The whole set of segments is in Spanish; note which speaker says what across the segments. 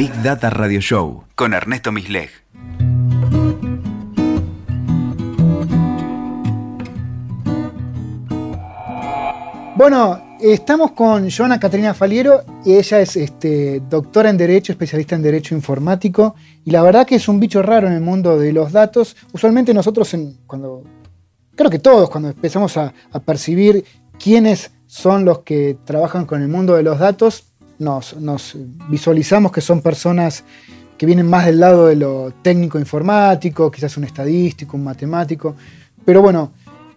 Speaker 1: Big Data Radio Show con Ernesto Misleg.
Speaker 2: Bueno, estamos con Joana Caterina Faliero ella es este, doctora en Derecho, especialista en Derecho Informático y la verdad que es un bicho raro en el mundo de los datos. Usualmente nosotros, cuando, creo que todos, cuando empezamos a, percibir quiénes son los que trabajan con el mundo de los datos, nos, visualizamos que son personas que vienen más del lado de lo técnico informático, quizás un estadístico, un matemático. Pero bueno,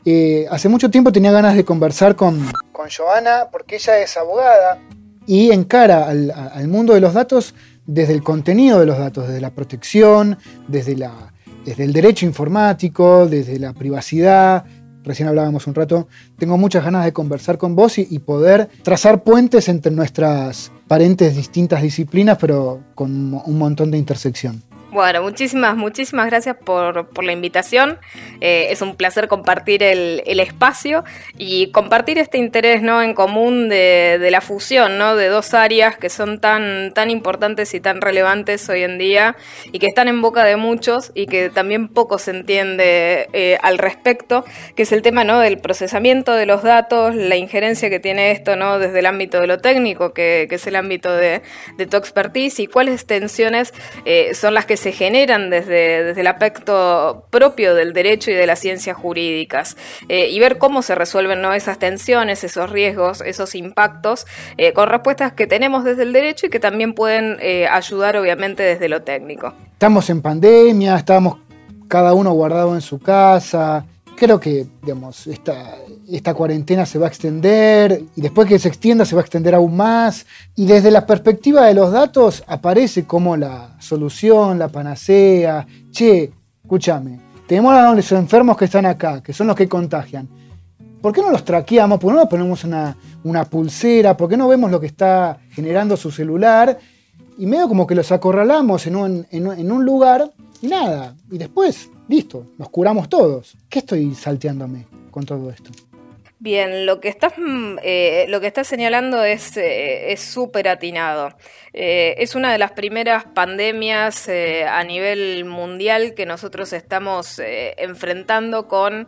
Speaker 2: eh, hace mucho tiempo tenía ganas de conversar con, con Joana porque ella es abogada y encara al, mundo de los datos desde el contenido de los datos, desde la protección, desde, la, desde el derecho informático, desde la privacidad. Recién hablábamos un rato. Tengo muchas ganas de conversar con vos y, poder trazar puentes entre nuestras parentes distintas disciplinas, pero con un montón de intersección.
Speaker 3: Bueno, muchísimas, muchísimas gracias por, por la invitación. Eh, es un placer compartir el, el, espacio y compartir este interés ¿no? en común de, de, la fusión ¿no? de dos áreas que son tan, tan importantes y tan relevantes hoy en día y que están en boca de muchos y que también poco se entiende eh, al respecto, que es el tema ¿no? del procesamiento de los datos, la injerencia que tiene esto ¿no? desde el ámbito de lo técnico, que, que es el ámbito de, de, tu expertise, y cuáles tensiones eh, son las que se generan desde, desde el aspecto propio del derecho y de las ciencias jurídicas eh, y ver cómo se resuelven ¿no? esas tensiones, esos riesgos, esos impactos eh, con respuestas que tenemos desde el derecho y que también pueden eh, ayudar obviamente desde lo técnico.
Speaker 2: Estamos en pandemia, estamos cada uno guardado en su casa, creo que digamos, esta, esta cuarentena se va a extender y después que se extienda se va a extender aún más. Y desde la perspectiva de los datos aparece como la solución, la panacea. Che, escúchame, tenemos a los enfermos que están acá, que son los que contagian. ¿Por qué no los traqueamos? ¿Por qué no ponemos una, una pulsera? ¿Por qué no vemos lo que está generando su celular? Y medio como que los acorralamos en un, en un lugar y nada. Y después listo, nos curamos todos. ¿Qué estoy salteándome con todo esto?
Speaker 3: Bien, lo que estás, mm, eh, lo que estás señalando es eh, súper atinado. Eh, es una de las primeras pandemias a nivel mundial que nosotros estamos enfrentando con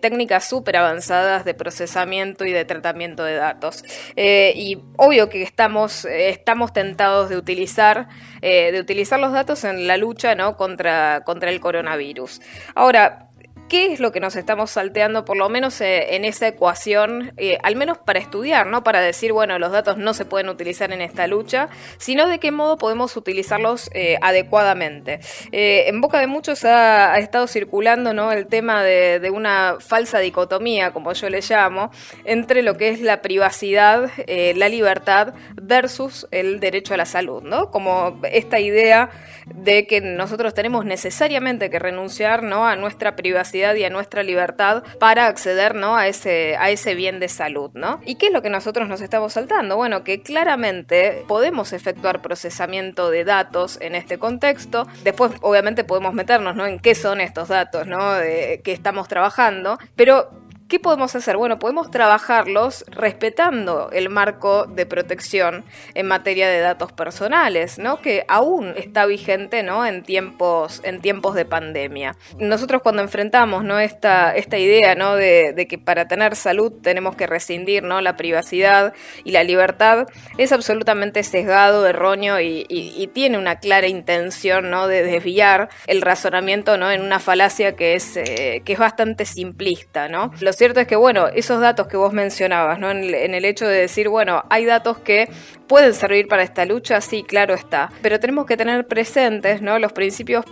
Speaker 3: técnicas súper avanzadas de procesamiento y de tratamiento de datos. y obvio que estamos, estamos tentados de utilizar, de utilizar los datos en la lucha ¿no? contra, contra el coronavirus. Ahora, qué es lo que nos estamos salteando, por lo menos eh, en esa ecuación, eh, al menos para estudiar, no para decir, bueno, los datos no se pueden utilizar en esta lucha, sino de qué modo podemos utilizarlos eh, adecuadamente. en boca de muchos ha, estado circulando ¿no? el tema de, de, una falsa dicotomía, como yo le llamo, entre lo que es la privacidad, la libertad versus el derecho a la salud, ¿no? Como esta idea de que nosotros tenemos necesariamente que renunciar ¿no? a nuestra privacidad y a nuestra libertad para acceder ¿no? a, ese, a ese bien de salud. ¿no? ¿Y qué es lo que nosotros nos estamos saltando? Bueno, que claramente podemos efectuar procesamiento de datos en este contexto. Después, obviamente, podemos meternos ¿no? en qué son estos datos ¿no? que estamos trabajando, pero ¿Qué podemos hacer? Bueno, podemos trabajarlos respetando el marco de protección en materia de datos personales, ¿no? Que aún está vigente, ¿no? En tiempos, en tiempos de pandemia. Nosotros cuando enfrentamos, ¿no? Esta, esta idea, ¿no? De, que para tener salud tenemos que rescindir, ¿no? La privacidad y la libertad es absolutamente sesgado, erróneo y, tiene una clara intención, ¿no? De desviar el razonamiento, ¿no? En una falacia que es, eh, que es bastante simplista, ¿no? Cierto es que, bueno, esos datos que vos mencionabas, ¿no? En el, hecho de decir, bueno, hay datos que pueden servir para esta lucha, sí, claro está. Pero tenemos que tener presentes, ¿no? Los principios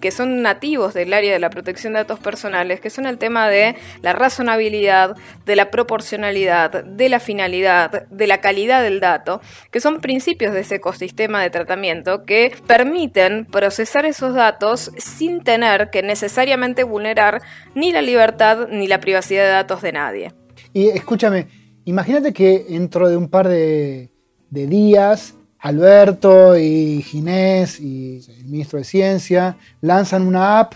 Speaker 3: que son nativos del área de la protección de datos personales, que son el tema de la razonabilidad, de la proporcionalidad, de la finalidad, de la calidad del dato, que son principios de ese ecosistema de tratamiento que permiten procesar esos datos sin tener que necesariamente vulnerar ni la libertad ni la privacidad de datos de nadie.
Speaker 2: Y escúchame, imagínate que dentro de un par de, días Alberto y Ginés y el ministro de Ciencia lanzan una app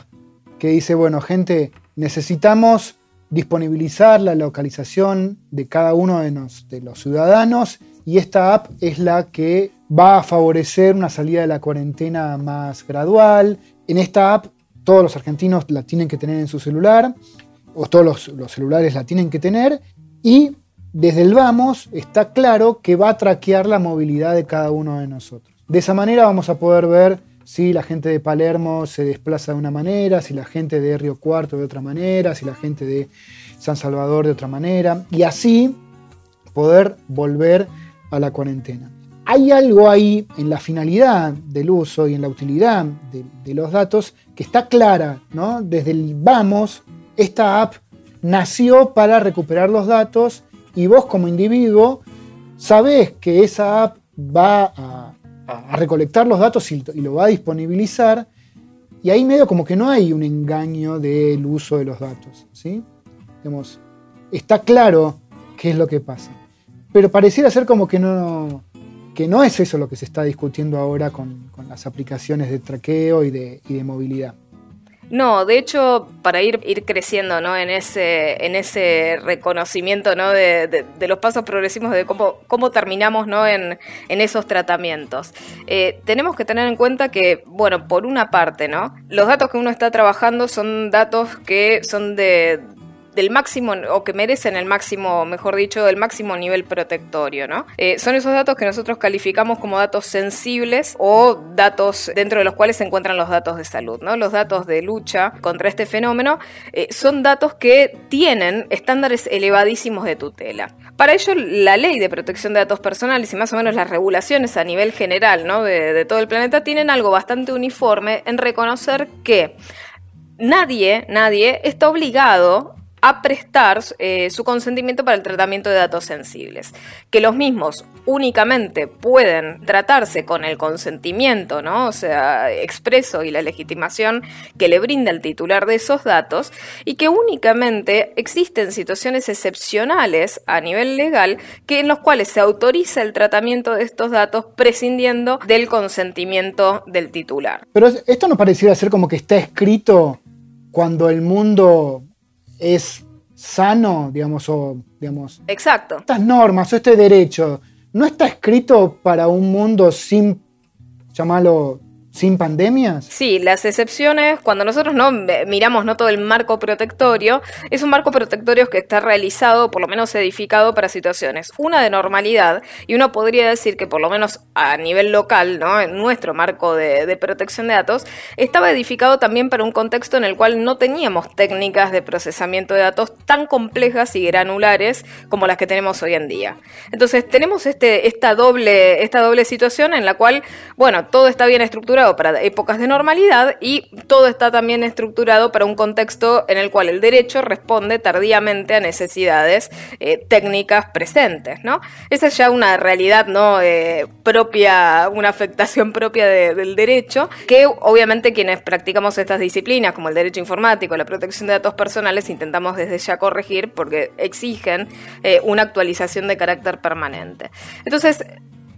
Speaker 2: que dice, bueno, gente, necesitamos disponibilizar la localización de cada uno de los, ciudadanos y esta app es la que va a favorecer una salida de la cuarentena más gradual. En esta app todos los argentinos la tienen que tener en su celular, o todos los, celulares la tienen que tener, y desde el vamos está claro que va a traquear la movilidad de cada uno de nosotros. De esa manera vamos a poder ver si la gente de Palermo se desplaza de una manera, si la gente de Río Cuarto de otra manera, si la gente de San Salvador de otra manera, y así poder volver a la cuarentena. Hay algo ahí en la finalidad del uso y en la utilidad de, los datos que está clara, ¿no? Desde el vamos, esta app nació para recuperar los datos y vos como individuo sabés que esa app va a, recolectar los datos y, lo va a disponibilizar y ahí medio como que no hay un engaño del uso de los datos, ¿sí? está claro qué es lo que pasa. Pero pareciera ser como que no, que no es eso lo que se está discutiendo ahora con, las aplicaciones de traqueo y de, movilidad.
Speaker 3: No, de hecho, para ir, ir creciendo ¿no? en, ese, en ese reconocimiento ¿no? de, los pasos progresivos de cómo, cómo terminamos ¿no? en, esos tratamientos, eh, tenemos que tener en cuenta que, bueno, por una parte, ¿no? los datos que uno está trabajando son datos que son de, del máximo, o que merecen el máximo, mejor dicho, del máximo nivel protectorio, ¿no? Eh, son esos datos que nosotros calificamos como datos sensibles o datos dentro de los cuales se encuentran los datos de salud, ¿no? Los datos de lucha contra este fenómeno eh, son datos que tienen estándares elevadísimos de tutela. Para ello, la ley de protección de datos personales y más o menos las regulaciones a nivel general ¿no? de, de todo el planeta tienen algo bastante uniforme en reconocer que nadie, nadie está obligado a prestar eh, su consentimiento para el tratamiento de datos sensibles, que los mismos únicamente pueden tratarse con el consentimiento, ¿no? O sea, expreso y la legitimación que le brinda el titular de esos datos y que únicamente existen situaciones excepcionales a nivel legal que en los cuales se autoriza el tratamiento de estos datos prescindiendo del consentimiento del titular.
Speaker 2: Pero esto no pareciera ser como que está escrito cuando el mundo es sano, digamos, o digamos.
Speaker 3: Exacto.
Speaker 2: Estas normas o este derecho no está escrito para un mundo sin, llamarlo, sin pandemias?
Speaker 3: Sí, las excepciones, cuando nosotros no miramos no todo el marco protectorio, es un marco protectorio que está realizado, por lo menos edificado para situaciones, una de normalidad, y uno podría decir que por lo menos a nivel local, ¿no? en nuestro marco de, de protección de datos, estaba edificado también para un contexto en el cual no teníamos técnicas de procesamiento de datos tan complejas y granulares como las que tenemos hoy en día. Entonces tenemos este, esta, doble, esta doble situación en la cual, bueno, todo está bien estructurado, para épocas de normalidad y todo está también estructurado para un contexto en el cual el derecho responde tardíamente a necesidades eh, técnicas presentes, ¿no? Esa es ya una realidad no eh, propia, una afectación propia del derecho, que obviamente quienes practicamos estas disciplinas, como el derecho informático, la protección de datos personales, intentamos desde ya corregir porque exigen eh, una actualización de carácter permanente. Entonces,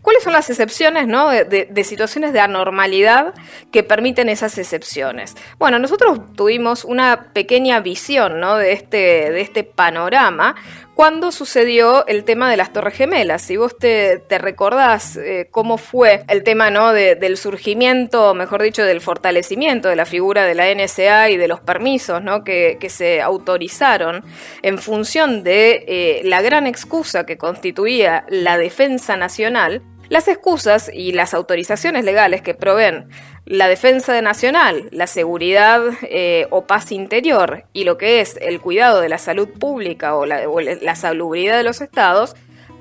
Speaker 3: ¿Cuáles son las excepciones ¿no? de, situaciones de anormalidad que permiten esas excepciones? Bueno, nosotros tuvimos una pequeña visión ¿no? de, este, de este panorama cuando sucedió el tema de las Torres Gemelas. Si vos te, recordás eh, cómo fue el tema ¿no? del surgimiento, mejor dicho, del fortalecimiento de la figura de la NSA y de los permisos ¿no? que, se autorizaron en función de eh, la gran excusa que constituía la defensa nacional, las excusas y las autorizaciones legales que proveen la defensa nacional, la seguridad eh, o paz interior y lo que es el cuidado de la salud pública o la, o la salubridad de los estados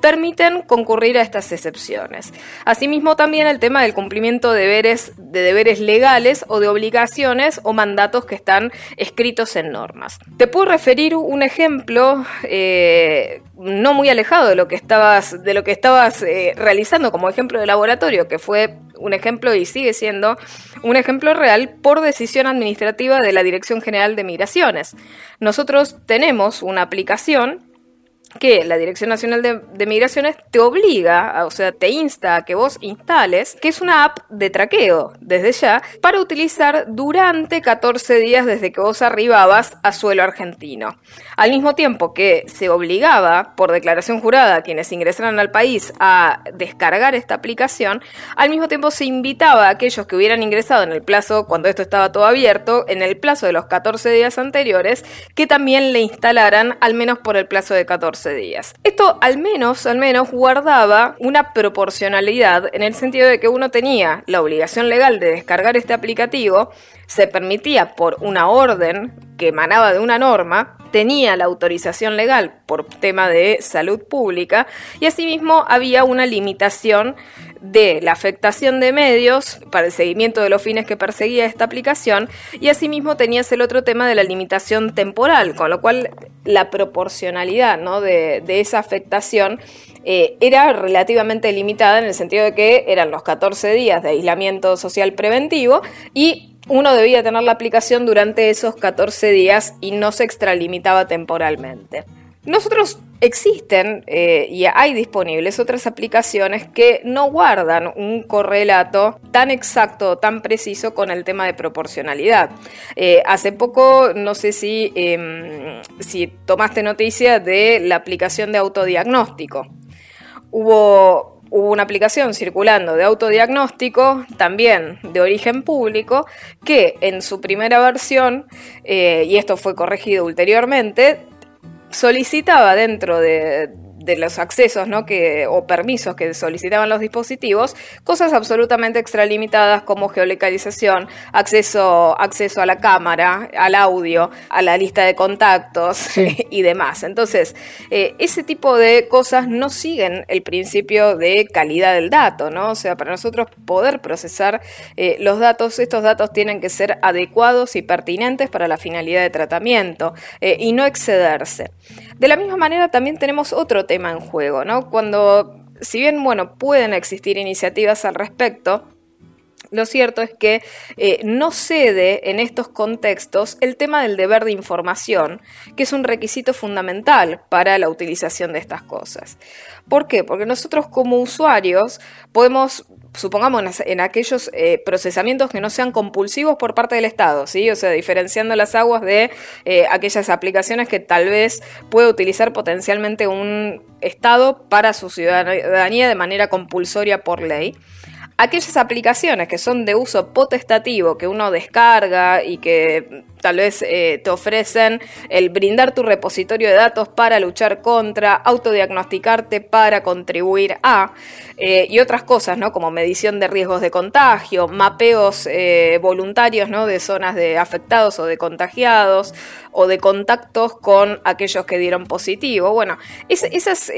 Speaker 3: permiten concurrir a estas excepciones. Asimismo, también el tema del cumplimiento de deberes, de deberes legales o de obligaciones o mandatos que están escritos en normas. Te puedo referir un ejemplo eh, no muy alejado de lo que estabas, de lo que estabas eh, realizando como ejemplo de laboratorio, que fue un ejemplo y sigue siendo un ejemplo real por decisión administrativa de la Dirección General de Migraciones. Nosotros tenemos una aplicación que la Dirección Nacional de, Migraciones te obliga, o sea, te insta a que vos instales, que es una app de traqueo desde ya, para utilizar durante 14 días desde que vos arribabas a suelo argentino. Al mismo tiempo que se obligaba por declaración jurada a quienes ingresaran al país a descargar esta aplicación, al mismo tiempo se invitaba a aquellos que hubieran ingresado en el plazo, cuando esto estaba todo abierto, en el plazo de los 14 días anteriores, que también le instalaran al menos por el plazo de 14 días. Esto al menos, al menos guardaba una proporcionalidad en el sentido de que uno tenía la obligación legal de descargar este aplicativo, se permitía por una orden que emanaba de una norma, tenía la autorización legal por tema de salud pública y asimismo había una limitación de la afectación de medios para el seguimiento de los fines que perseguía esta aplicación y asimismo tenías el otro tema de la limitación temporal, con lo cual la proporcionalidad ¿no? de, esa afectación eh, era relativamente limitada en el sentido de que eran los 14 días de aislamiento social preventivo y uno debía tener la aplicación durante esos 14 días y no se extralimitaba temporalmente. Nosotros existen eh, y hay disponibles otras aplicaciones que no guardan un correlato tan exacto, tan preciso con el tema de proporcionalidad. Eh, hace poco, no sé si, em, si tomaste noticia de la aplicación de autodiagnóstico. Hubo hubo una aplicación circulando de autodiagnóstico, también de origen público, que en su primera versión, eh, y esto fue corregido ulteriormente, solicitaba dentro de, de los accesos ¿no? que, o permisos que solicitaban los dispositivos, cosas absolutamente extralimitadas como geolocalización, acceso, acceso a la cámara, al audio, a la lista de contactos y demás. Entonces, eh, ese tipo de cosas no siguen el principio de calidad del dato, ¿no? O sea, para nosotros poder procesar eh, los datos, estos datos tienen que ser adecuados y pertinentes para la finalidad de tratamiento eh, y no excederse. De la misma manera también tenemos otro tema en juego, ¿no? Cuando, si bien, bueno, pueden existir iniciativas al respecto, lo cierto es que eh, no cede en estos contextos el tema del deber de información, que es un requisito fundamental para la utilización de estas cosas. ¿Por qué? Porque nosotros como usuarios podemos supongamos en, aquellos eh, procesamientos que no sean compulsivos por parte del Estado, ¿sí? O sea, diferenciando las aguas de eh, aquellas aplicaciones que tal vez pueda utilizar potencialmente un Estado para su ciudadanía de manera compulsoria por ley aquellas aplicaciones que son de uso potestativo, que uno descarga y que tal vez eh, te ofrecen el brindar tu repositorio de datos para luchar contra, autodiagnosticarte para contribuir a, eh, y otras cosas, ¿no? Como medición de riesgos de contagio, mapeos eh, voluntarios, ¿no? De zonas de afectados o de contagiados, o de contactos con aquellos que dieron positivo. Bueno, esas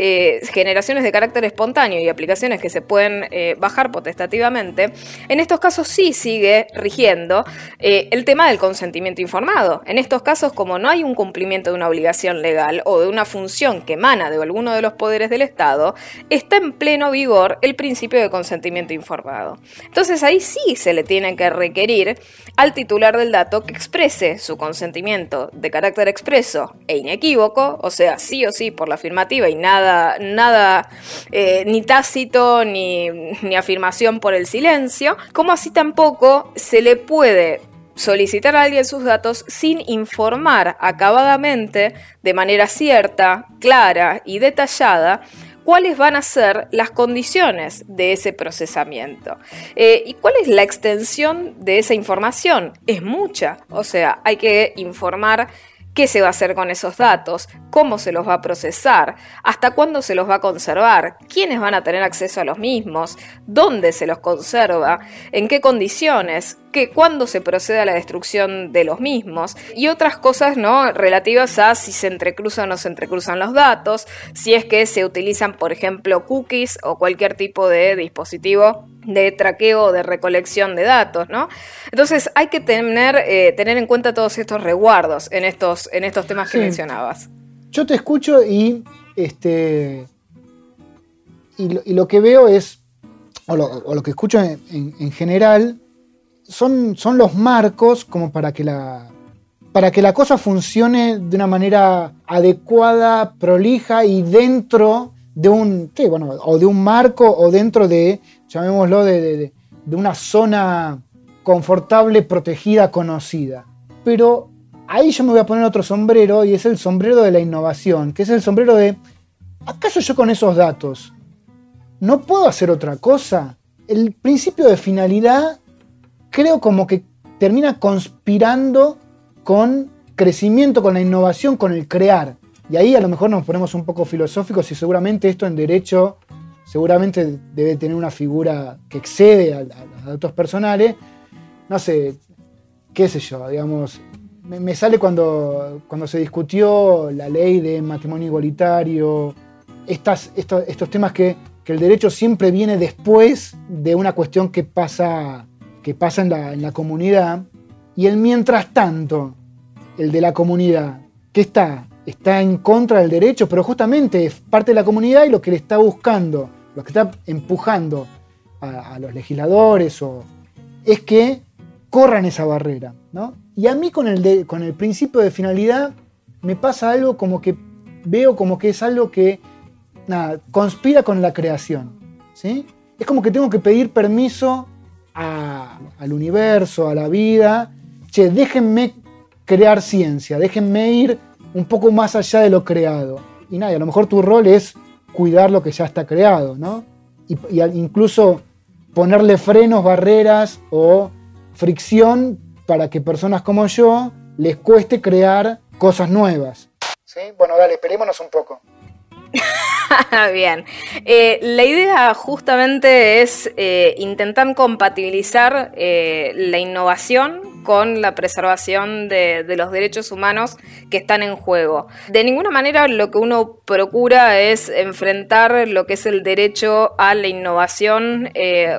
Speaker 3: generaciones de carácter espontáneo y aplicaciones que se pueden bajar potestativamente, en estos casos sí sigue rigiendo el tema del consentimiento informado en estos casos, como no hay un cumplimiento de una obligación legal o de una función que emana de alguno de los poderes del Estado, está en pleno vigor el principio de consentimiento informado. Entonces ahí sí se le tiene que requerir al titular del dato que exprese su consentimiento de carácter expreso e inequívoco, o sea, sí o sí por la afirmativa y nada, nada eh, ni tácito ni, ni afirmación por el silencio, como así tampoco se le puede solicitar a alguien sus datos sin informar acabadamente, de manera cierta, clara y detallada, cuáles van a ser las condiciones de ese procesamiento. Eh, ¿Y cuál es la extensión de esa información? Es mucha, o sea, hay que informar qué se va a hacer con esos datos, cómo se los va a procesar, hasta cuándo se los va a conservar, quiénes van a tener acceso a los mismos, dónde se los conserva, en qué condiciones, que cuándo se procede a la destrucción de los mismos y otras cosas no relativas a si se entrecruzan o no se entrecruzan los datos, si es que se utilizan, por ejemplo, cookies o cualquier tipo de dispositivo de traqueo o de recolección de datos, ¿no? Entonces hay que tener, eh, tener en cuenta todos estos resguardos en estos, en estos temas que mencionabas.
Speaker 2: Yo te escucho y este y lo, que veo es, o lo, que escucho en, general, son, son los marcos como para que la, para que la cosa funcione de una manera adecuada, prolija y dentro de un, bueno, o de un marco o dentro de, llamémoslo, de, de una zona confortable, protegida, conocida. Pero ahí yo me voy a poner otro sombrero y es el sombrero de la innovación, que es el sombrero de, ¿acaso yo con esos datos no puedo hacer otra cosa? El principio de finalidad creo como que termina conspirando con crecimiento, con la innovación, con el crear. Y ahí a lo mejor nos ponemos un poco filosóficos y seguramente esto en derecho seguramente debe tener una figura que excede a, los datos personales. No sé, qué sé yo, digamos, me, sale cuando, cuando se discutió la ley de matrimonio igualitario, estas, estos, temas que, que, el derecho siempre viene después de una cuestión que pasa, que pasa en, la, en la comunidad. Y el mientras tanto, el de la comunidad, ¿qué está? Está en contra del derecho, pero justamente es parte de la comunidad y lo que le está buscando, lo que está empujando a, los legisladores o, es que corran esa barrera. ¿no? Y a mí con el, con el principio de finalidad me pasa algo como que veo como que es algo que nada, conspira con la creación. ¿sí? Es como que tengo que pedir permiso al universo, a la vida, che, déjenme crear ciencia, déjenme ir un poco más allá de lo creado. Y nada, a lo mejor tu rol es cuidar lo que ya está creado, ¿no? Y, incluso ponerle frenos, barreras o fricción para que personas como yo les cueste crear cosas nuevas. ¿Sí? Bueno, dale, esperémonos un poco.
Speaker 3: Bien. Eh, la idea justamente es eh, intentar compatibilizar eh, la innovación con la preservación de, los derechos humanos que están en juego. De ninguna manera lo que uno procura es enfrentar lo que es el derecho a la innovación.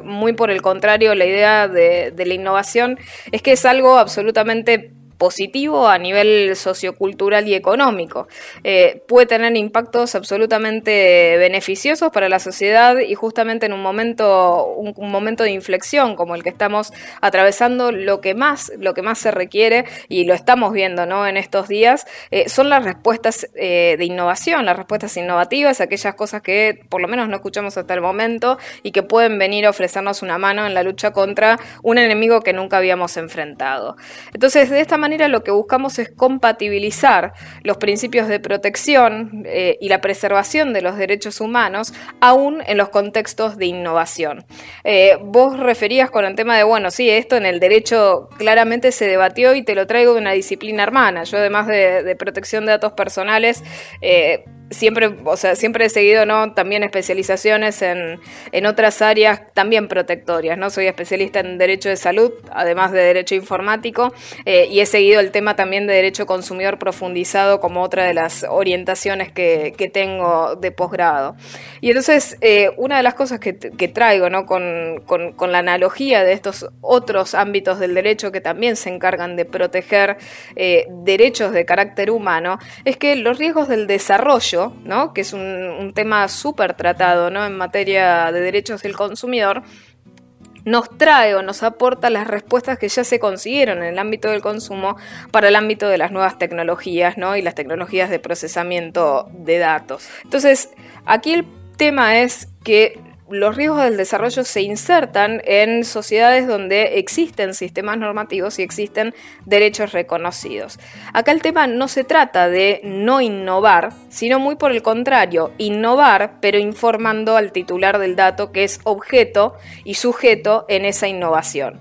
Speaker 3: muy por el contrario, la idea de la innovación es que es algo absolutamente positivo a nivel sociocultural y económico. Eh, puede tener impactos absolutamente beneficiosos para la sociedad y justamente en un momento, un, momento de inflexión como el que estamos atravesando, lo que más, lo que más se requiere, y lo estamos viendo ¿no? en estos días, eh, son las respuestas eh, de innovación, las respuestas innovativas, aquellas cosas que por lo menos no escuchamos hasta el momento y que pueden venir a ofrecernos una mano en la lucha contra un enemigo que nunca habíamos enfrentado. Entonces, de esta manera, manera lo que buscamos es compatibilizar los principios de protección eh, y la preservación de los derechos humanos aún en los contextos de innovación. Eh, vos referías con el tema de, bueno, sí, esto en el derecho claramente se debatió y te lo traigo de una disciplina hermana. Yo además de, protección de datos personales, eh, siempre, o sea, siempre he seguido ¿no? también especializaciones en, en, otras áreas también protectorias. ¿no? Soy especialista en Derecho de Salud, además de Derecho Informático, eh, y he seguido el tema también de Derecho Consumidor profundizado como otra de las orientaciones que, que tengo de posgrado. Y entonces, eh, una de las cosas que, traigo ¿no? con, con, con, la analogía de estos otros ámbitos del derecho que también se encargan de proteger eh, derechos de carácter humano, es que los riesgos del desarrollo ¿no? que es un, tema súper tratado ¿no? en materia de derechos del consumidor, nos trae o nos aporta las respuestas que ya se consiguieron en el ámbito del consumo para el ámbito de las nuevas tecnologías ¿no? y las tecnologías de procesamiento de datos. Entonces, aquí el tema es que los riesgos del desarrollo se insertan en sociedades donde existen sistemas normativos y existen derechos reconocidos. Acá el tema no se trata de no innovar, sino muy por el contrario, innovar pero informando al titular del dato que es objeto y sujeto en esa innovación.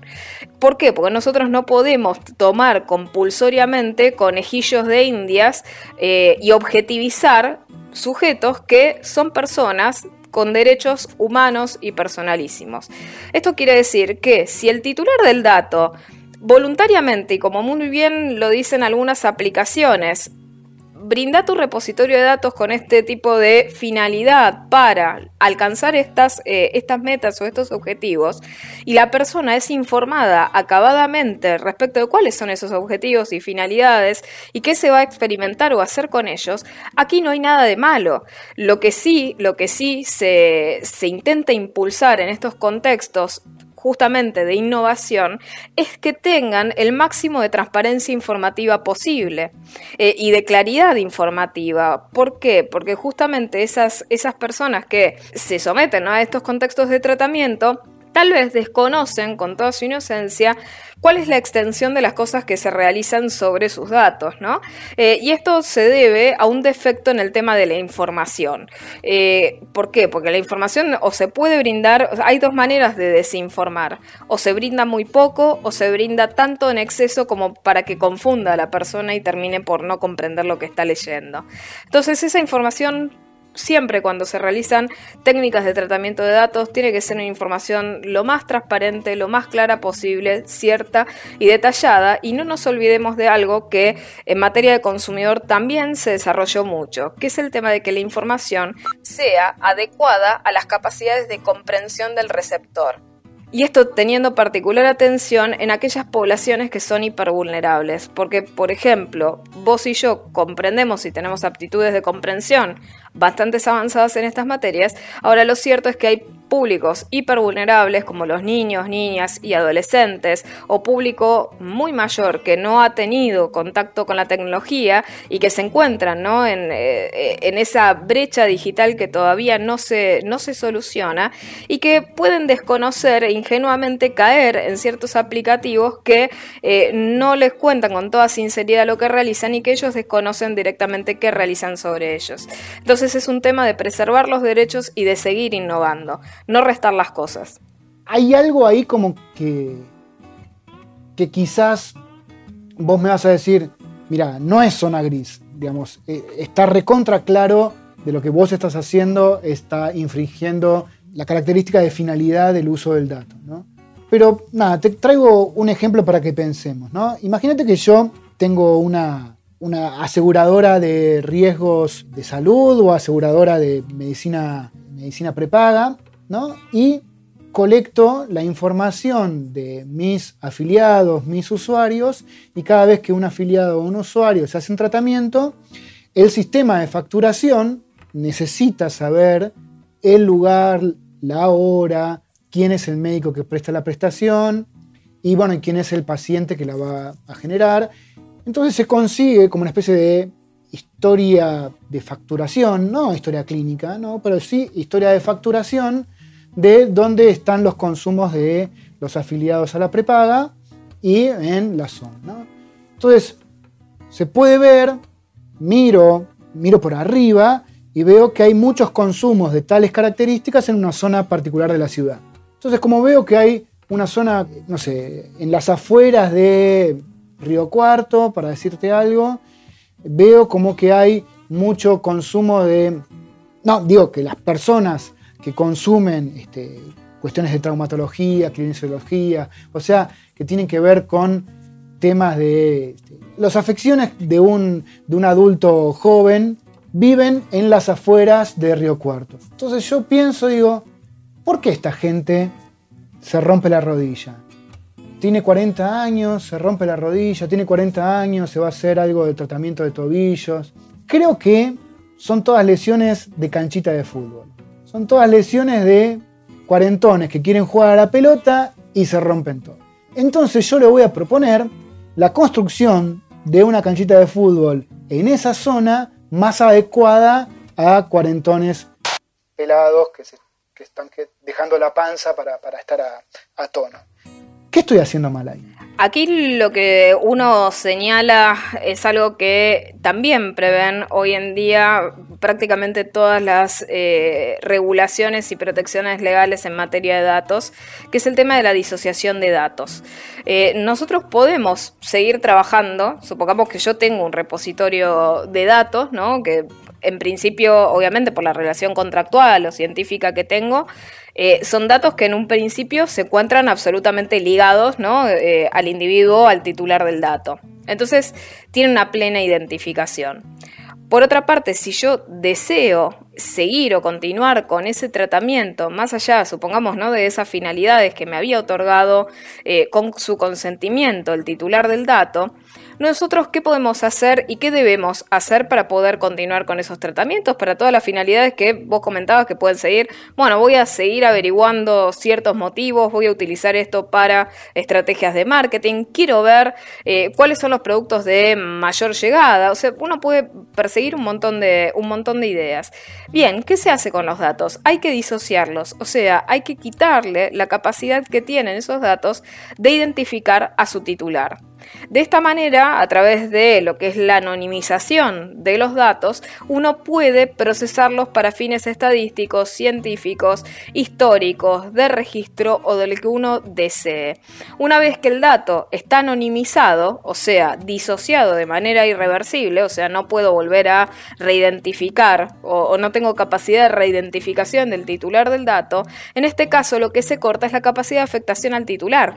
Speaker 3: ¿Por qué? Porque nosotros no podemos tomar compulsoriamente conejillos de indias eh, y objetivizar sujetos que son personas con derechos humanos y personalísimos. Esto quiere decir que si el titular del dato voluntariamente, y como muy bien lo dicen algunas aplicaciones, brinda tu repositorio de datos con este tipo de finalidad para alcanzar estas, eh, estas metas o estos objetivos y la persona es informada acabadamente respecto de cuáles son esos objetivos y finalidades y qué se va a experimentar o hacer con ellos, aquí no hay nada de malo. Lo que sí, lo que sí se, se intenta impulsar en estos contextos justamente de innovación es que tengan el máximo de transparencia informativa posible eh, y de claridad informativa. ¿Por qué? Porque justamente esas, esas personas que se someten a estos contextos de tratamiento tal vez desconocen con toda su inocencia cuál es la extensión de las cosas que se realizan sobre sus datos, ¿no? Eh, y esto se debe a un defecto en el tema de la información. Eh, ¿Por qué? Porque la información o se puede brindar, hay dos maneras de desinformar, o se brinda muy poco o se brinda tanto en exceso como para que confunda a la persona y termine por no comprender lo que está leyendo. Entonces esa información siempre cuando se realizan técnicas de tratamiento de datos tiene que ser una información lo más transparente, lo más clara posible, cierta y detallada y no nos olvidemos de algo que en materia de consumidor también se desarrolló mucho, que es el tema de que la información sea adecuada a las capacidades de comprensión del receptor. Y esto teniendo particular atención en aquellas poblaciones que son hipervulnerables, porque por ejemplo, vos y yo comprendemos y tenemos aptitudes de comprensión bastante avanzadas en estas materias, ahora lo cierto es que hay públicos hipervulnerables como los niños, niñas y adolescentes o público muy mayor que no ha tenido contacto con la tecnología y que se encuentran ¿no? en, eh, en, esa brecha digital que todavía no se, no se soluciona y que pueden desconocer e ingenuamente caer en ciertos aplicativos que eh, no les cuentan con toda sinceridad lo que realizan y que ellos desconocen directamente qué realizan sobre ellos. Entonces es un tema de preservar los derechos y de seguir innovando no restar las cosas.
Speaker 2: Hay algo ahí como que, que quizás vos me vas a decir, mira, no es zona gris, digamos, eh, está recontra claro de lo que vos estás haciendo, está infringiendo la característica de finalidad del uso del dato, ¿no? Pero nada, te traigo un ejemplo para que pensemos, ¿no? Imagínate que yo tengo una, una aseguradora de riesgos de salud o aseguradora de medicina, medicina prepaga y colecto la información de mis afiliados, mis usuarios, y cada vez que un afiliado o un usuario se hace un tratamiento, el sistema de facturación necesita saber el lugar, la hora, quién es el médico que presta la prestación y bueno, quién es el paciente que la va a generar. Entonces se consigue como una especie de historia de facturación, no historia clínica, ¿no? pero sí historia de facturación de dónde están los consumos de los afiliados a la prepaga y en la zona. Entonces, se puede ver, miro, miro por arriba y veo que hay muchos consumos de tales características en una zona particular de la ciudad. Entonces, como veo que hay una zona, no sé, en las afueras de Río Cuarto, para decirte algo, veo como que hay mucho consumo de... No, digo que las personas que consumen este, cuestiones de traumatología, kinesiología, o sea, que tienen que ver con temas de... Este, las afecciones de un, de un adulto joven viven en las afueras de Río Cuarto. Entonces yo pienso, digo, ¿por qué esta gente se rompe la rodilla? Tiene 40 años, se rompe la rodilla, tiene 40 años, se va a hacer algo de tratamiento de tobillos. Creo que son todas lesiones de canchita de fútbol. Son todas lesiones de cuarentones que quieren jugar a la pelota y se rompen todo. Entonces yo le voy a proponer la construcción de una canchita de fútbol en esa zona más adecuada a cuarentones pelados que, se, están dejando la panza para, estar a tono. ¿Qué estoy haciendo mal ahí?
Speaker 3: Aquí lo que uno señala es algo que también prevén hoy en día prácticamente todas las eh, regulaciones y protecciones legales en materia de datos, que es el tema de la disociación de datos. Eh, nosotros podemos seguir trabajando, supongamos que yo tengo un repositorio de datos, ¿no? que en principio, obviamente por la relación contractual o científica que tengo, eh, son datos que en un principio se encuentran absolutamente ligados ¿no? Eh, al individuo, al titular del dato. Entonces, tienen una plena identificación. Por otra parte, si yo deseo seguir o continuar con ese tratamiento, más allá, supongamos, ¿no? de esas finalidades que me había otorgado eh, con su consentimiento el titular del dato, nosotros qué podemos hacer y qué debemos hacer para poder continuar con esos tratamientos, para todas las finalidades que vos comentabas que pueden seguir. Bueno, voy a seguir averiguando ciertos motivos, voy a utilizar esto para estrategias de marketing, quiero ver eh, cuáles son los productos de mayor llegada, o sea, uno puede perseguir un montón de, un montón de ideas. Bien, ¿qué se hace con los datos? Hay que disociarlos, o sea, hay que quitarle la capacidad que tienen esos datos de identificar a su titular. De esta manera, a través de lo que es la anonimización de los datos, uno puede procesarlos para fines estadísticos, científicos, históricos, de registro o del que uno desee. Una vez que el dato está anonimizado, o sea, disociado de manera irreversible, o sea, no puedo volver a reidentificar o, no tengo capacidad de reidentificación del titular del dato, en este caso lo que se corta es la capacidad de afectación al titular.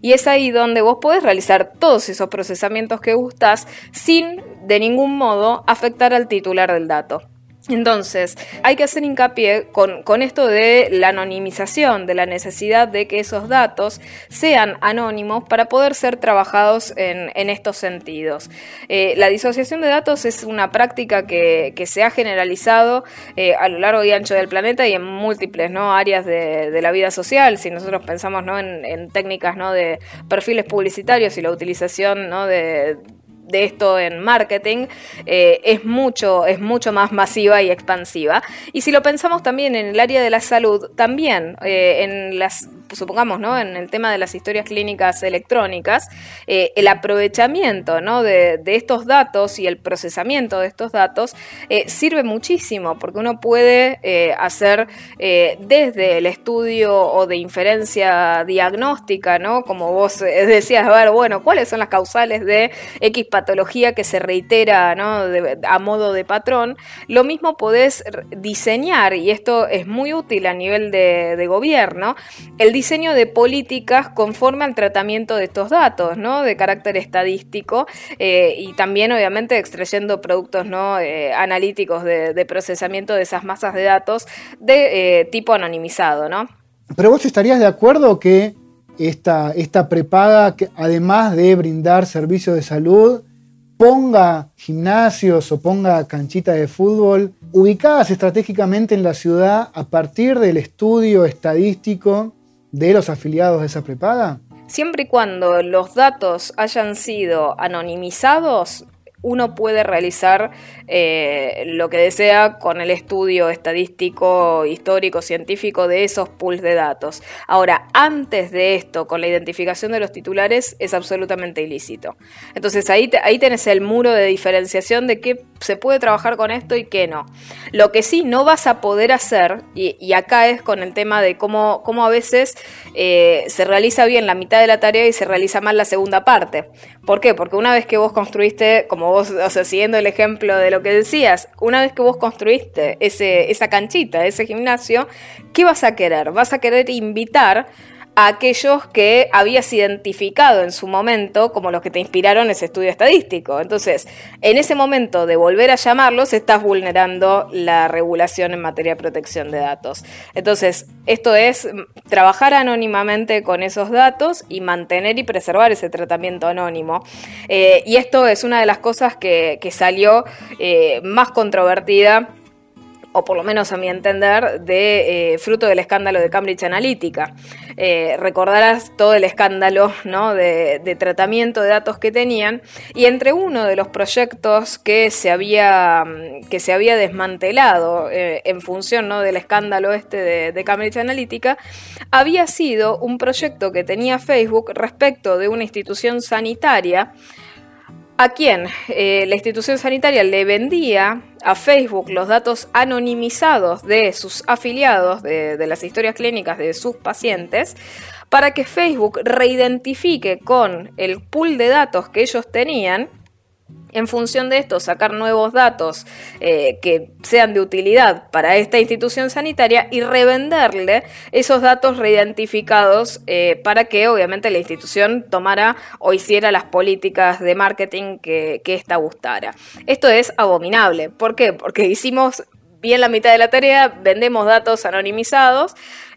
Speaker 3: Y es ahí donde vos podés realizar todos esos procesamientos que gustás sin de ningún modo afectar al titular del dato. Entonces, hay que hacer hincapié con, esto de la anonimización, de la necesidad de que esos datos sean anónimos para poder ser trabajados en, estos sentidos. Eh, la disociación de datos es una práctica que, se ha generalizado eh, a lo largo y ancho del planeta y en múltiples ¿no? áreas de, la vida social. Si nosotros pensamos ¿no? en, técnicas ¿no? de perfiles publicitarios y la utilización ¿no? de de esto en marketing eh, es, mucho, es mucho más masiva y expansiva. Y si lo pensamos también en el área de la salud, también eh, en las supongamos, ¿no? En el tema de las historias clínicas electrónicas, eh, el aprovechamiento, ¿no? De, estos datos y el procesamiento de estos datos eh, sirve muchísimo porque uno puede eh, hacer desde el estudio o de inferencia diagnóstica, ¿no? Como vos decías, a ver, bueno, ¿cuáles son las causales de X patología que se reitera, ¿no? a modo de patrón? Lo mismo podés diseñar, y esto es muy útil a nivel de, gobierno, el diseño de políticas conforme al tratamiento de estos datos, ¿no? De carácter estadístico eh, y también, obviamente, extrayendo productos ¿no? Eh, analíticos de, procesamiento de esas masas de datos de eh, tipo anonimizado, ¿no?
Speaker 2: Pero vos estarías de acuerdo que esta, esta prepaga, que además de brindar servicios de salud, ponga gimnasios o ponga canchitas de fútbol ubicadas estratégicamente en la ciudad a partir del estudio estadístico de los afiliados de esa prepaga?
Speaker 3: Siempre y cuando los datos hayan sido anonimizados, uno puede realizar eh, lo que desea con el estudio estadístico, histórico, científico de esos pools de datos. Ahora, antes de esto, con la identificación de los titulares, es absolutamente ilícito. Entonces ahí, ahí tenés el muro de diferenciación de qué se puede trabajar con esto y qué no. Lo que sí no vas a poder hacer, y, acá es con el tema de cómo, cómo a veces eh, se realiza bien la mitad de la tarea y se realiza mal la segunda parte. ¿Por qué? Porque una vez que vos construiste, como vos, o sea, siguiendo el ejemplo de lo que decías, una vez que vos construiste ese, esa canchita, ese gimnasio, ¿qué vas a querer? Vas a querer invitar a aquellos que habías identificado en su momento como los que te inspiraron ese estudio estadístico. Entonces, en ese momento de volver a llamarlos, estás vulnerando la regulación en materia de protección de datos. Entonces, esto es trabajar anónimamente con esos datos y mantener y preservar ese tratamiento anónimo. Eh, y esto es una de las cosas que, salió eh, más controvertida o por lo menos a mi entender, de eh, fruto del escándalo de Cambridge Analytica. Eh, recordarás todo el escándalo ¿no? de, tratamiento de datos que tenían y entre uno de los proyectos que se había, que se había desmantelado eh, en función ¿no? del escándalo este de Cambridge Analytica, había sido un proyecto que tenía Facebook respecto de una institución sanitaria a quien eh, la institución sanitaria le vendía a Facebook los datos anonimizados de sus afiliados, de, de, las historias clínicas de sus pacientes, para que Facebook reidentifique con el pool de datos que ellos tenían en función de esto, sacar nuevos datos eh, que sean de utilidad para esta institución sanitaria y revenderle esos datos reidentificados eh, para que obviamente la institución tomara o hiciera las políticas de marketing que, que ésta gustara. Esto es abominable. ¿Por qué? Porque hicimos bien la mitad de la tarea, vendemos datos anonimizados,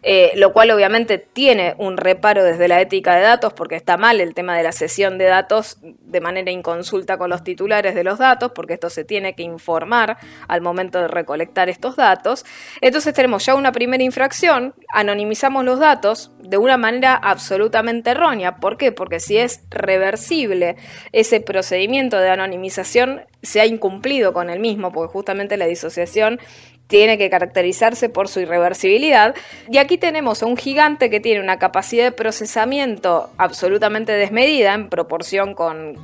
Speaker 3: eh, lo cual obviamente tiene un reparo desde la ética de datos, porque está mal el tema de la cesión de datos de manera inconsulta con los titulares de los datos, porque esto se tiene que informar al momento de recolectar estos datos. Entonces tenemos ya una primera infracción, anonimizamos los datos de una manera absolutamente errónea. ¿Por qué? Porque si es reversible ese procedimiento de anonimización, se ha incumplido con el mismo, porque justamente la disociación tiene que caracterizarse por su irreversibilidad. Y aquí tenemos a un gigante que tiene una capacidad de procesamiento absolutamente desmedida en proporción con,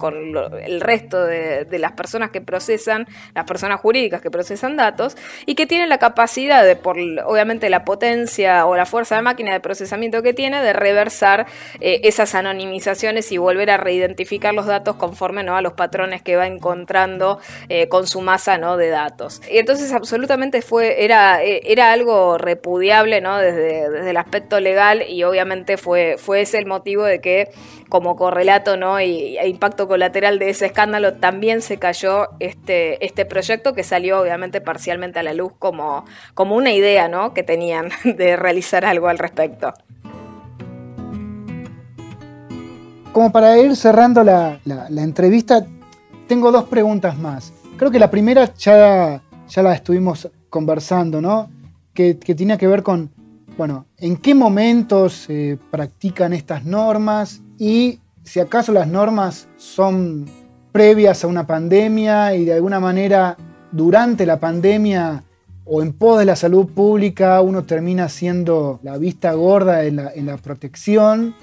Speaker 3: el resto de, las personas que procesan, las personas jurídicas que procesan datos, y que tiene la capacidad de, por obviamente la potencia o la fuerza de máquina de procesamiento que tiene, de reversar eh, esas anonimizaciones y volver a reidentificar los datos conforme ¿no? a los patrones que va encontrando eh, con su masa ¿no? de datos. Y entonces absolutamente eh, era algo repudiable ¿no? desde, desde, el aspecto legal y obviamente fue, fue ese el motivo de que como correlato ¿no? y, impacto colateral de ese escándalo también se cayó este, este proyecto que salió obviamente parcialmente a la luz como, como una idea ¿no? que tenían de realizar algo al respecto.
Speaker 2: Como para ir cerrando la, la entrevista, tengo dos preguntas más. Creo que la primera ya, ya la estuvimos conversando, ¿no? Que, tiene que ver con, bueno, en qué momentos se practican estas normas y si acaso las normas son previas a una pandemia y de alguna manera durante la pandemia o en pos de la salud pública uno termina siendo la vista gorda en la, en la protección,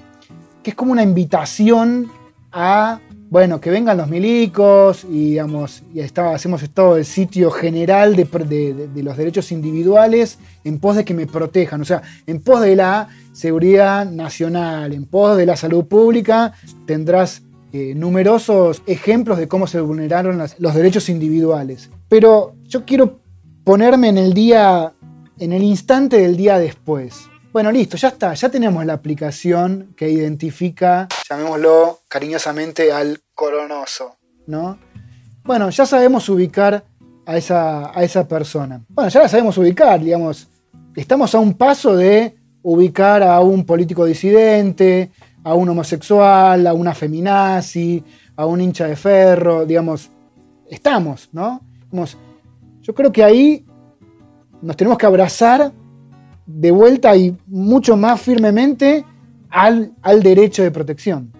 Speaker 2: que es como una invitación a bueno, que vengan los milicos y, digamos, y hacemos todo el sitio general de, los derechos individuales en pos de que me protejan, o sea, en pos de la seguridad nacional, en pos de la salud pública, tendrás eh, numerosos ejemplos de cómo se vulneraron los derechos individuales. Pero yo quiero ponerme en el día, en el instante del día después. Bueno, listo, ya está, ya tenemos la aplicación que identifica, llamémoslo cariñosamente, al coronoso, ¿no? Bueno, ya sabemos ubicar a esa, a esa persona. Bueno, ya la sabemos ubicar, digamos, estamos a un paso de ubicar a un político disidente, a un homosexual, a una feminazi, a un hincha de ferro, digamos, estamos, ¿no? yo creo que ahí nos tenemos que abrazar de vuelta y mucho más firmemente al, al derecho de protección.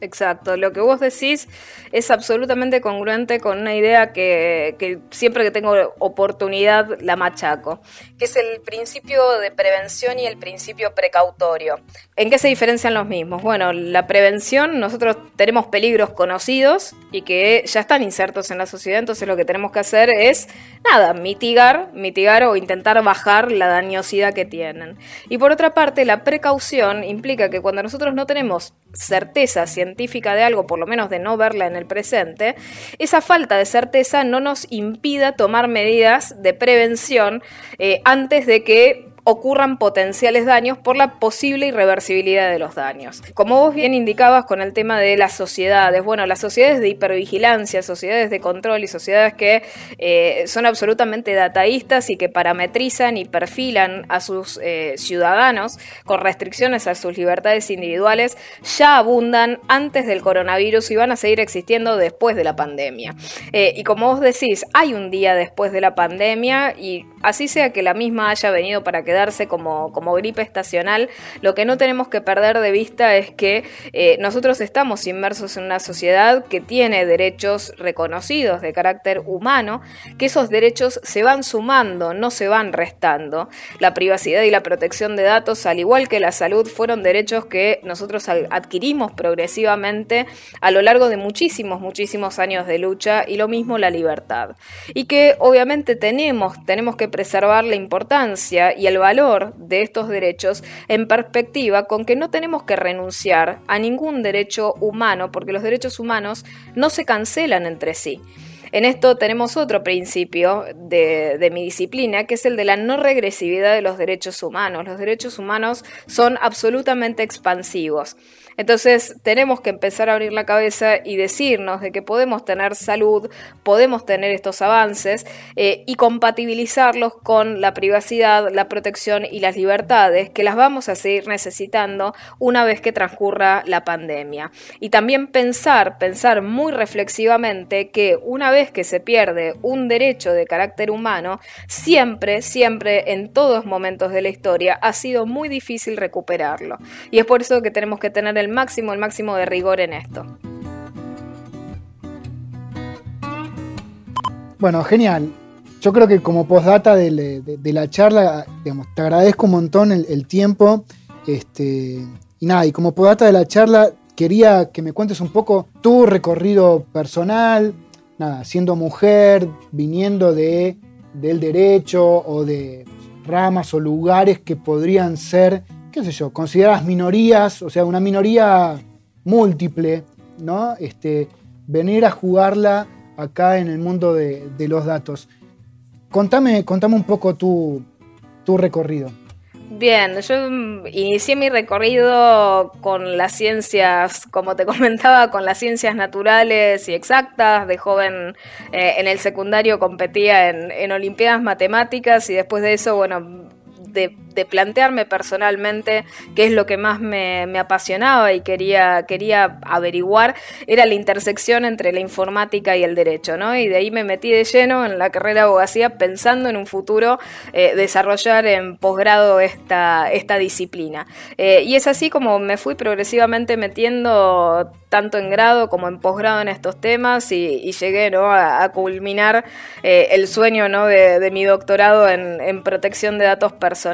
Speaker 3: Exacto, lo que vos decís es absolutamente congruente con una idea que, siempre que tengo oportunidad la machaco, que es el principio de prevención y el principio precautorio. ¿En qué se diferencian los mismos? Bueno, la prevención, nosotros tenemos peligros conocidos y que ya están insertos en la sociedad, entonces lo que tenemos que hacer es, nada, mitigar, mitigar o intentar bajar la dañosidad que tienen. Y por otra parte, la precaución implica que cuando nosotros no tenemos certeza científica de algo, por lo menos de no verla en el presente, esa falta de certeza no nos impida tomar medidas de prevención eh, antes de que ocurran potenciales daños por la posible irreversibilidad de los daños. Como vos bien indicabas con el tema de las sociedades, bueno, las sociedades de hipervigilancia, sociedades de control y sociedades que eh, son absolutamente dataístas y que parametrizan y perfilan a sus eh, ciudadanos con restricciones a sus libertades individuales, ya abundan antes del coronavirus y van a seguir existiendo después de la pandemia. Eh, y como vos decís, hay un día después de la pandemia y así sea que la misma haya venido para quedar como, como gripe estacional, lo que no tenemos que perder de vista es que eh, nosotros estamos inmersos en una sociedad que tiene derechos reconocidos de carácter humano, que esos derechos se van sumando, no se van restando. La privacidad y la protección de datos, al igual que la salud, fueron derechos que nosotros adquirimos progresivamente a lo largo de muchísimos, muchísimos años de lucha y lo mismo la libertad. Y que obviamente tenemos, tenemos que preservar la importancia y el valor de estos derechos en perspectiva con que no tenemos que renunciar a ningún derecho humano, porque los derechos humanos no se cancelan entre sí. En esto tenemos otro principio de, mi disciplina, que es el de la no regresividad de los derechos humanos. Los derechos humanos son absolutamente expansivos. Entonces tenemos que empezar a abrir la cabeza y decirnos de que podemos tener salud, podemos tener estos avances eh, y compatibilizarlos con la privacidad, la protección y las libertades que las vamos a seguir necesitando una vez que transcurra la pandemia. Y también pensar, pensar muy reflexivamente que una vez que se pierde un derecho de carácter humano, siempre, siempre, en todos momentos de la historia, ha sido muy difícil recuperarlo. Y es por eso que tenemos que tener el máximo, el máximo de rigor en esto.
Speaker 2: Bueno, genial. Yo creo que como postdata de, la charla, digamos, te agradezco un montón el, tiempo. Este, y nada, y como postdata de la charla, quería que me cuentes un poco tu recorrido personal, nada, siendo mujer, viniendo de, del derecho o de ramas o lugares que podrían ser, qué sé yo, consideradas minorías, o sea, una minoría múltiple, ¿no? Este, venir a jugarla acá en el mundo de, los datos. Contame, contame un poco tu, recorrido.
Speaker 3: Bien, yo inicié mi recorrido con las ciencias, como te comentaba, con las ciencias naturales y exactas. De joven eh, en el secundario competía en Olimpiadas Matemáticas y después de eso, bueno, de, plantearme personalmente qué es lo que más me, apasionaba y quería, quería averiguar, era la intersección entre la informática y el derecho, ¿no? Y de ahí me metí de lleno en la carrera de abogacía pensando en un futuro eh, desarrollar en posgrado esta, esta disciplina. Eh, y es así como me fui progresivamente metiendo tanto en grado como en posgrado en estos temas y, llegué ¿no? a, culminar eh, el sueño ¿no? de, mi doctorado en, protección de datos personales.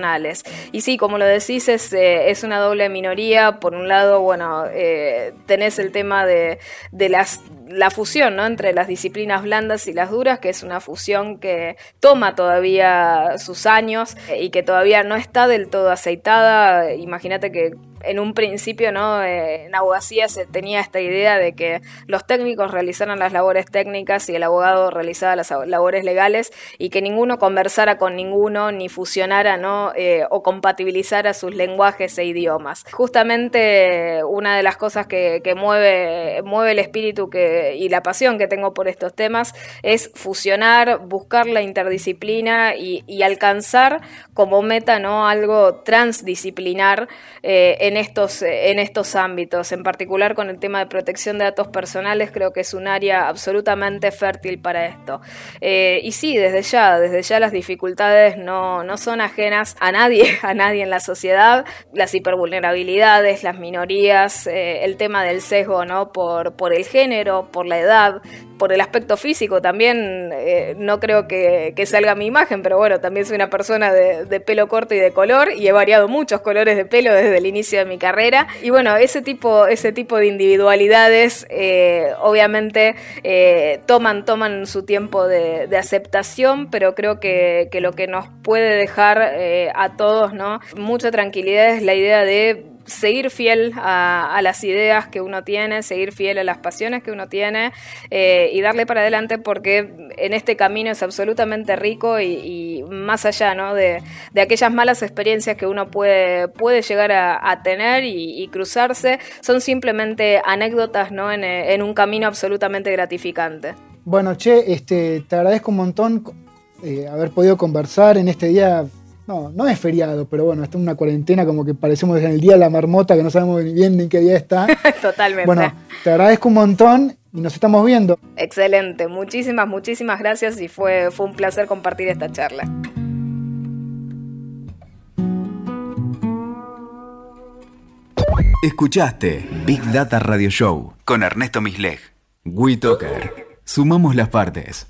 Speaker 3: Y sí, como lo decís, es, eh, es una doble minoría. Por un lado, bueno, eh, tenés el tema de, de las la fusión ¿no? entre las disciplinas blandas y las duras, que es una fusión que toma todavía sus años y que todavía no está del todo aceitada. Imagínate que en un principio, ¿no? Eh, en abogacía se tenía esta idea de que los técnicos realizaran las labores técnicas y el abogado realizaba las labores legales y que ninguno conversara con ninguno ni fusionara, ¿no? Eh, o compatibilizara sus lenguajes e idiomas. Justamente una de las cosas que, mueve, mueve el espíritu que, y la pasión que tengo por estos temas es fusionar, buscar la interdisciplina y, alcanzar como meta, ¿no? Algo transdisciplinar eh, en estos, en estos ámbitos, en particular con el tema de protección de datos personales, creo que es un área absolutamente fértil para esto. Eh, y sí, desde ya, desde ya las dificultades no, no son ajenas a nadie, a nadie en la sociedad, las hipervulnerabilidades, las minorías, eh, el tema del sesgo, ¿no? Por, por el género, por la edad, por el aspecto físico también eh, no creo que, salga mi imagen, pero bueno, también soy una persona de, pelo corto y de color y he variado muchos colores de pelo desde el inicio de mi carrera. Y bueno, ese tipo, ese tipo de individualidades eh, obviamente eh, toman, toman su tiempo de, aceptación, pero creo que, que, lo que nos puede dejar a todos ¿no? mucha tranquilidad es la idea de seguir fiel a, las ideas que uno tiene, seguir fiel a las pasiones que uno tiene eh, y darle para adelante porque en este camino es absolutamente rico y, más allá ¿no? de, aquellas malas experiencias que uno puede, puede llegar a, tener y, cruzarse, son simplemente anécdotas ¿no? en, un camino absolutamente gratificante.
Speaker 2: Bueno, Che, este, te agradezco un montón eh, haber podido conversar en este día no, no es feriado, pero bueno, está en una cuarentena como que parecemos en el día de la marmota, que no sabemos bien ni qué día está.
Speaker 3: Totalmente.
Speaker 2: Bueno, te agradezco un montón y nos estamos viendo.
Speaker 3: Excelente, muchísimas, muchísimas gracias y fue, fue un placer compartir esta charla.
Speaker 1: Escuchaste Big Data Radio Show con Ernesto Misleg. WeToker. Sumamos las partes.